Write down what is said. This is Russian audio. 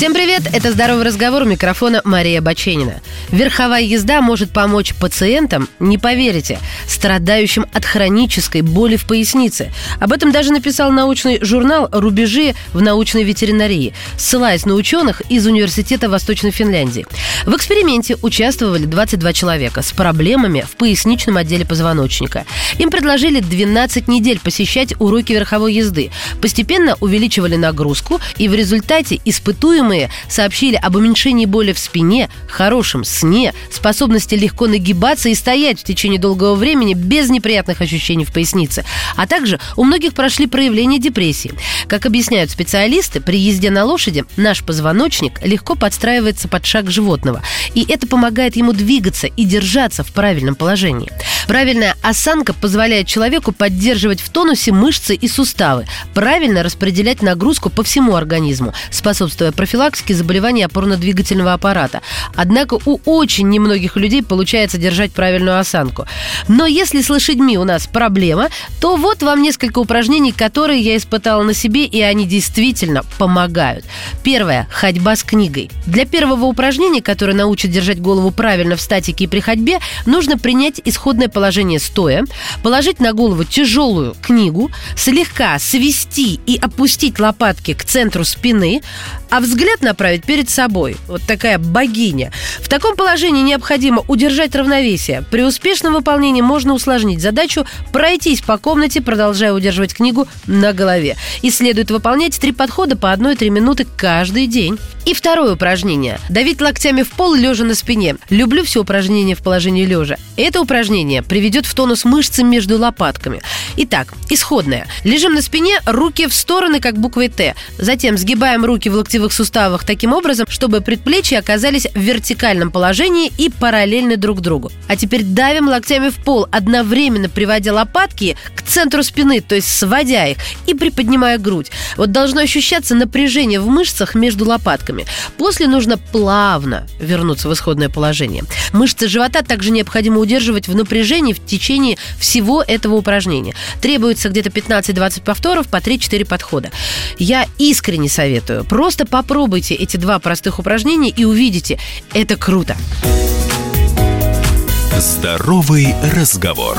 Всем привет! Это «Здоровый разговор» у микрофона Мария Баченина. Верховая езда может помочь пациентам, не поверите, страдающим от хронической боли в пояснице. Об этом даже написал научный журнал «Рубежи в научной ветеринарии», ссылаясь на ученых из Университета Восточной Финляндии. В эксперименте участвовали 22 человека с проблемами в поясничном отделе позвоночника. Им предложили 12 недель посещать уроки верховой езды. Постепенно увеличивали нагрузку, и в результате испытуемые Испытуемые сообщили об уменьшении боли в спине, хорошем сне, способности легко нагибаться и стоять в течение долгого времени без неприятных ощущений в пояснице. А также у многих прошли проявления депрессии. Как объясняют специалисты, при езде на лошади наш позвоночник легко подстраивается под шаг животного. И это помогает ему двигаться и держаться в правильном положении. Правильная осанка позволяет человеку поддерживать в тонусе мышцы и суставы, правильно распределять нагрузку по всему организму, способствуя профилактике заболеваний опорно-двигательного аппарата. Однако у очень немногих людей получается держать правильную осанку. Но если с лошадьми у нас проблема, то вот вам несколько упражнений, которые я испытала на себе, и они действительно помогают. Первое – ходьба с книгой. Для первого упражнения, которое научит держать голову правильно в статике и при ходьбе, нужно принять исходное положение положение стоя, положить на голову тяжелую книгу, слегка свести и опустить лопатки к центру спины, а взгляд направить перед собой. Вот такая богиня. В таком положении необходимо удержать равновесие. При успешном выполнении можно усложнить задачу, пройтись по комнате, продолжая удерживать книгу на голове. И следует выполнять три подхода по 1-3 минуты каждый день. И второе упражнение. Давить локтями в пол, лежа на спине. Люблю все упражнения в положении лежа. Это упражнение приведет в тонус мышцы между лопатками. Итак, исходное. Лежим на спине, руки в стороны, как буквой Т. Затем сгибаем руки в локтевых суставах таким образом, чтобы предплечья оказались в вертикальном положении и параллельны друг другу. А теперь давим локтями в пол, одновременно приводя лопатки к центру спины, то есть сводя их и приподнимая грудь. Вот должно ощущаться напряжение в мышцах между лопатками. После нужно плавно вернуться в исходное положение. Мышцы живота также необходимо удерживать в напряжении в течение всего этого упражнения. Требуется где-то 15-20 повторов по 3-4 подхода. Я искренне советую. Просто попробуйте эти два простых упражнения и увидите, это круто. Здоровый разговор.